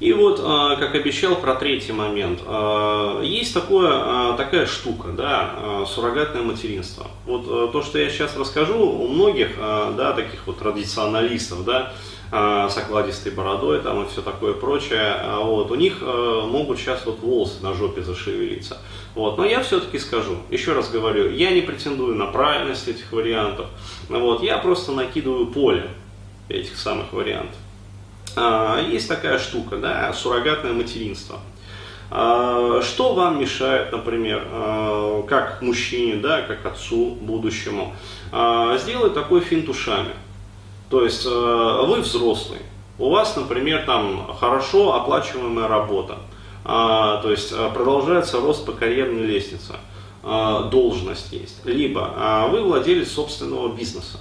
И вот, а, как обещал, про третий момент. А, есть такое, а, такая штука, да, суррогатное материнство. Вот то, что я сейчас расскажу, у многих, да, таких вот традиционалистов, да, с окладистой бородой там и все такое прочее, вот, у них могут сейчас вот волосы на жопе зашевелиться. Вот, но я все-таки скажу, еще раз говорю, я не претендую на правильность этих вариантов, вот, я просто накидываю поле этих самых вариантов. А, есть такая штука, да, суррогатное материнство. А, что вам мешает, например, а, как мужчине, да, как отцу будущему, сделать такой финт ушами? То есть вы взрослый, у вас, например, там хорошо оплачиваемая работа, то есть продолжается рост по карьерной лестнице, должность есть, либо вы владелец собственного бизнеса,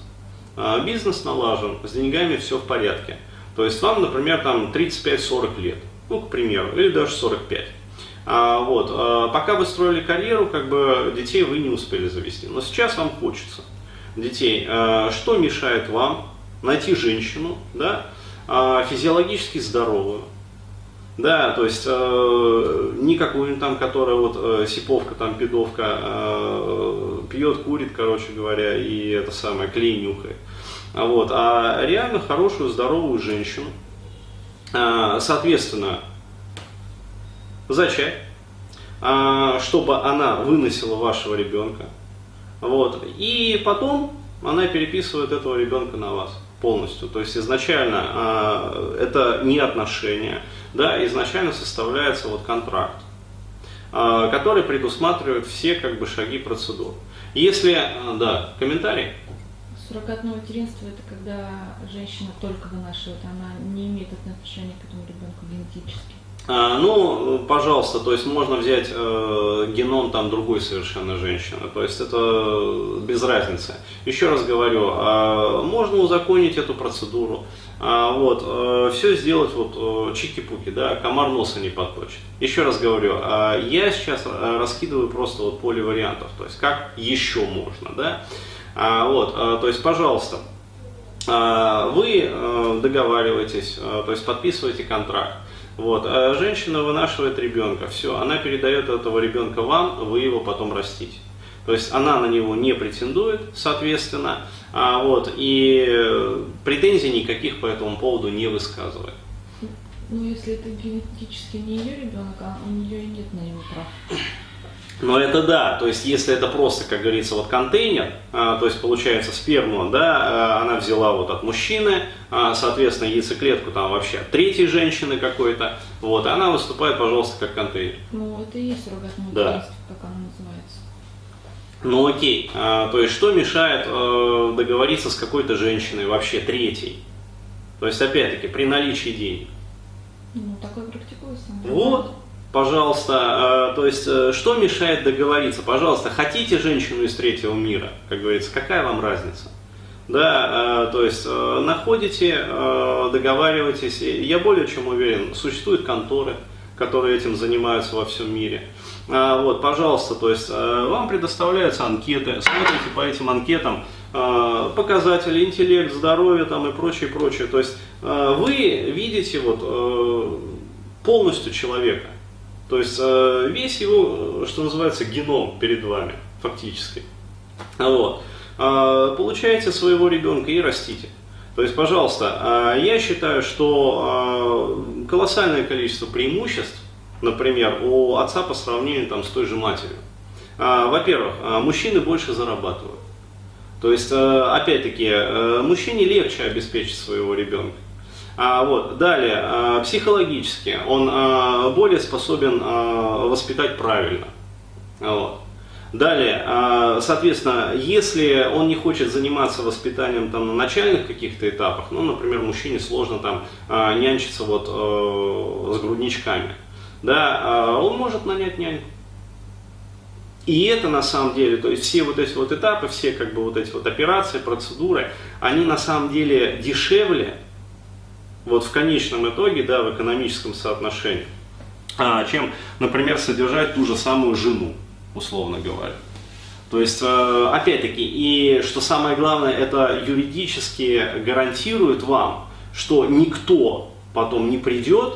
бизнес налажен, с деньгами все в порядке – то есть вам, например, там 35-40 лет, ну, к примеру, или даже 45. А, вот, а, пока вы строили карьеру, как бы детей вы не успели завести. Но сейчас вам хочется детей. А, что мешает вам найти женщину, да, а, физиологически здоровую, да, то есть э, не какую-нибудь там, которая вот э, сиповка, там пидовка, э, пьет, курит, короче говоря, и это самое клей нюхает. А вот, а реально хорошую, здоровую женщину, а, соответственно, зачать, а, чтобы она выносила вашего ребенка. Вот, и потом она переписывает этого ребенка на вас полностью. То есть изначально это не отношения, да, изначально составляется вот контракт, который предусматривает все как бы шаги процедур. Если, да, комментарий? Суррогатное материнство – это когда женщина только вынашивает, она не имеет отношения к этому ребенку генетически. А, ну, пожалуйста, то есть можно взять э, геном там другой совершенно женщины, то есть это без разницы. Еще раз говорю, э, можно узаконить эту процедуру, э, вот, э, все сделать вот э, чики-пуки, да, комар носа не подточит. Еще раз говорю, э, я сейчас раскидываю просто вот поле вариантов, то есть как еще можно, да. А, вот, а, то есть, пожалуйста, а, вы э, договариваетесь, э, то есть подписываете контракт. Вот, женщина вынашивает ребенка, все, она передает этого ребенка вам, вы его потом растите. То есть она на него не претендует, соответственно, а, вот, и претензий никаких по этому поводу не высказывает. Ну, если это генетически не ее ребенок, а у нее и нет на него прав. Но это да, то есть если это просто, как говорится, вот контейнер, а, то есть получается сперму, да, а, она взяла вот от мужчины, а, соответственно, яйцеклетку там вообще от третьей женщины какой-то, вот, и она выступает, пожалуйста, как контейнер. Ну, это и есть суррогатное да. как оно называется. Ну окей, а, то есть что мешает э, договориться с какой-то женщиной вообще третьей? То есть опять-таки при наличии денег. Ну, такое практикуется. Вот, пожалуйста, э, то есть, э, что мешает договориться? Пожалуйста, хотите женщину из третьего мира, как говорится, какая вам разница? Да, э, то есть, находите, договариваетесь. Я более чем уверен, существуют конторы, которые этим занимаются во всем мире. Вот, пожалуйста, то есть, вам предоставляются анкеты, смотрите по этим анкетам, показатели, интеллект, здоровье там и прочее, прочее. То есть вы видите вот полностью человека. То есть э, весь его, что называется, геном перед вами, фактически. Вот. А, получаете своего ребенка и растите. То есть, пожалуйста, а, я считаю, что а, колоссальное количество преимуществ, например, у отца по сравнению там, с той же матерью. Во-первых, мужчины больше зарабатывают. То есть, опять-таки, э, мужчине легче обеспечить своего ребенка. А, вот. Далее, а, психологически он а, более способен а, воспитать правильно. Вот. Далее, соответственно, если он не хочет заниматься воспитанием там, на начальных каких-то этапах, ну, например, мужчине сложно там нянчиться вот, а, с грудничками, да, он может нанять няньку. И это на самом деле, то есть все вот эти вот этапы, все как бы вот эти вот операции, процедуры, они на самом деле дешевле, вот в конечном итоге, да, в экономическом соотношении, а, чем, например, содержать ту же самую жену, условно говоря. То есть, э, опять-таки, и что самое главное, это юридически гарантирует вам, что никто потом не придет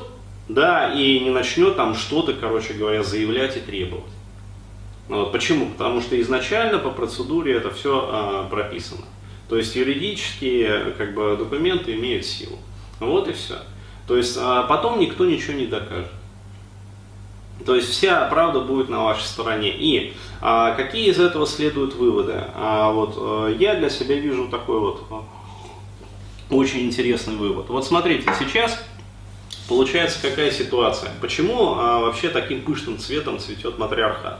да, и не начнет там что-то, короче говоря, заявлять и требовать. Вот. Почему? Потому что изначально по процедуре это все а, прописано. То есть юридические как бы, документы имеют силу. Вот и все. То есть а потом никто ничего не докажет. То есть вся правда будет на вашей стороне. И а, какие из этого следуют выводы? А, вот, а, я для себя вижу такой вот а, очень интересный вывод. Вот смотрите, сейчас получается какая ситуация? Почему а, вообще таким пышным цветом цветет матриархат?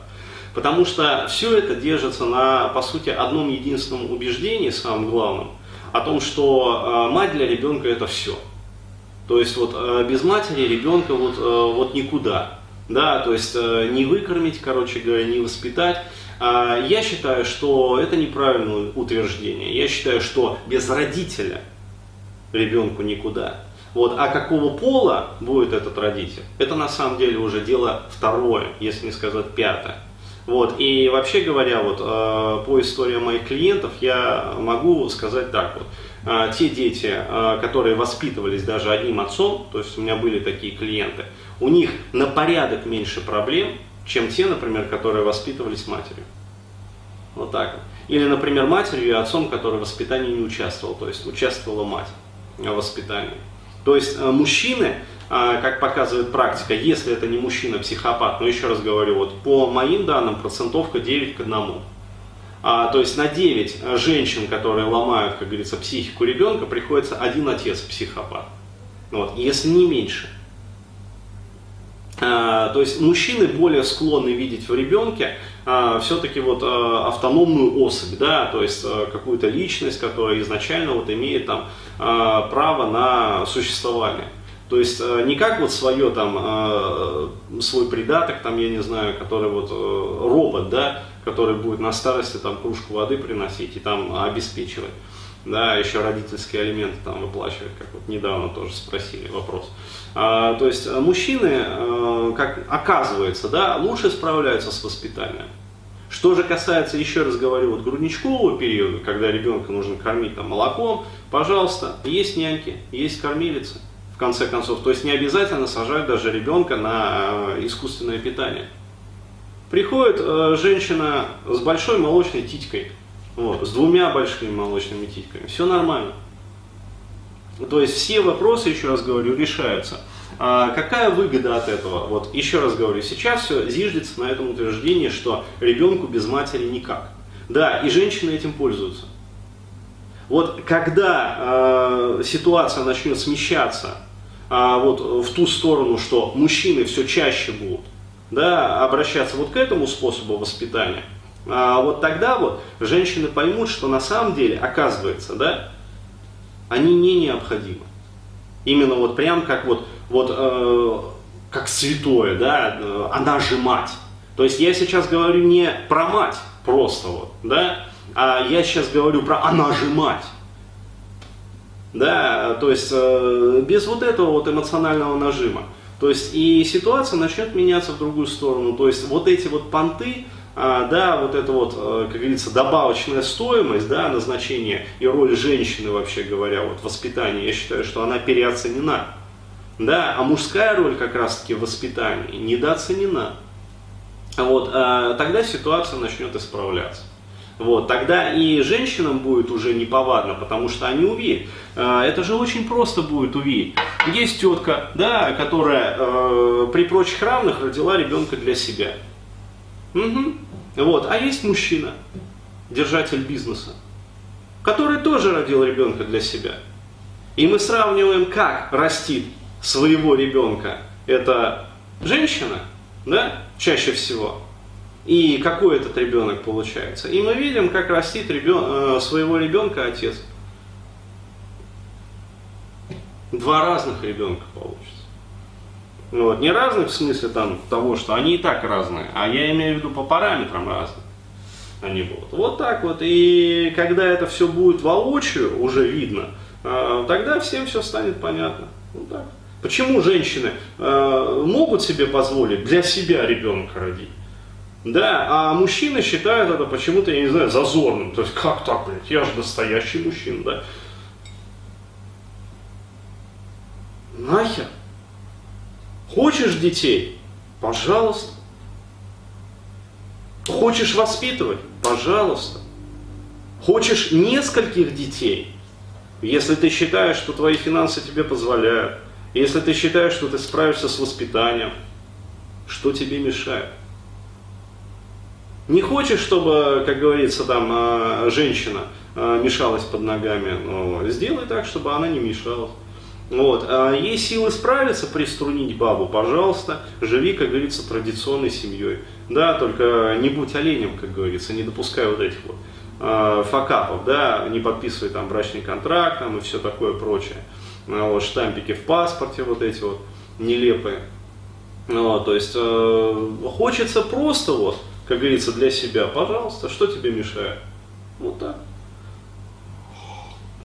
Потому что все это держится на, по сути, одном единственном убеждении, самым главным, о том, что э, мать для ребенка это все. То есть вот э, без матери ребенка вот, э, вот никуда. Да, то есть не выкормить, короче говоря, не воспитать. А я считаю, что это неправильное утверждение. Я считаю, что без родителя ребенку никуда. Вот, а какого пола будет этот родитель, это на самом деле уже дело второе, если не сказать пятое. Вот, и вообще говоря, вот, э, по истории моих клиентов я могу сказать так вот. Э, те дети, э, которые воспитывались даже одним отцом, то есть у меня были такие клиенты, у них на порядок меньше проблем, чем те, например, которые воспитывались матерью. Вот так вот. Или, например, матерью и отцом, который в воспитании не участвовал, то есть участвовала мать в воспитании. То есть мужчины а, как показывает практика, если это не мужчина-психопат, но еще раз говорю, вот по моим данным процентовка 9 к 1. А, то есть на 9 женщин, которые ломают, как говорится, психику ребенка, приходится один отец-психопат. Вот, если не меньше. А, то есть мужчины более склонны видеть в ребенке а, все-таки вот а, автономную особь, да, то есть а, какую-то личность, которая изначально вот имеет там право на существование. То есть не как вот свое там, свой придаток, там, я не знаю, который вот робот, да, который будет на старости там кружку воды приносить и там обеспечивать. Да, еще родительские алименты там выплачивать, как вот недавно тоже спросили вопрос. А, то есть мужчины, как оказывается, да, лучше справляются с воспитанием. Что же касается, еще раз говорю, вот грудничкового периода, когда ребенка нужно кормить там молоком, пожалуйста, есть няньки, есть кормилицы в конце концов. То есть не обязательно сажать даже ребенка на э, искусственное питание. Приходит э, женщина с большой молочной титькой, вот, с двумя большими молочными титками, все нормально. То есть все вопросы, еще раз говорю, решаются. А какая выгода от этого? Вот еще раз говорю, сейчас все зиждется на этом утверждении, что ребенку без матери никак. Да, и женщины этим пользуются. Вот когда э, ситуация начнет смещаться э, вот в ту сторону, что мужчины все чаще будут да, обращаться вот к этому способу воспитания, а вот тогда вот женщины поймут, что на самом деле, оказывается, да, они не необходимы. Именно вот прям как вот, вот э, как святое, да, э, она же мать. То есть я сейчас говорю не про мать просто вот, да, а я сейчас говорю про «она же мать». Да, то есть э, без вот этого вот эмоционального нажима. То есть и ситуация начнет меняться в другую сторону. То есть вот эти вот понты, а, да, вот это вот, э, как говорится, добавочная стоимость, да, назначение и роль женщины, вообще говоря, вот воспитание, я считаю, что она переоценена. Да, а мужская роль как раз-таки в воспитании недооценена. Вот, а, тогда ситуация начнет исправляться. Вот, тогда и женщинам будет уже неповадно, потому что они увидят. Э, это же очень просто будет увидеть. Есть тетка, да, которая э, при прочих равных родила ребенка для себя. Угу. Вот. А есть мужчина, держатель бизнеса, который тоже родил ребенка для себя. И мы сравниваем, как растит своего ребенка эта женщина, да, чаще всего, и какой этот ребенок получается. И мы видим, как растит ребен... Э, своего ребенка отец. Два разных ребенка получится. Вот. Не разных в смысле там, того, что они и так разные, а я имею в виду по параметрам разные. Они будут. Вот так вот. И когда это все будет воочию, уже видно, э, тогда всем все станет понятно. Вот так. Почему женщины э, могут себе позволить для себя ребенка родить? Да, а мужчины считают это почему-то, я не знаю, зазорным. То есть, как так, блядь, я же настоящий мужчина, да? Нахер? Хочешь детей? Пожалуйста. Хочешь воспитывать? Пожалуйста. Хочешь нескольких детей? Если ты считаешь, что твои финансы тебе позволяют, если ты считаешь, что ты справишься с воспитанием, что тебе мешает? Не хочешь, чтобы, как говорится, там а, женщина а, мешалась под ногами, но сделай так, чтобы она не мешалась. Вот. А есть силы справиться, приструнить бабу, пожалуйста, живи, как говорится, традиционной семьей. Да, только не будь оленем, как говорится, не допускай вот этих вот э, факапов, да, не подписывай там брачный контракт там, и все такое прочее. Вот, штампики в паспорте вот эти вот нелепые. Вот, то есть э, хочется просто вот, как говорится, для себя, пожалуйста, что тебе мешает? Вот так.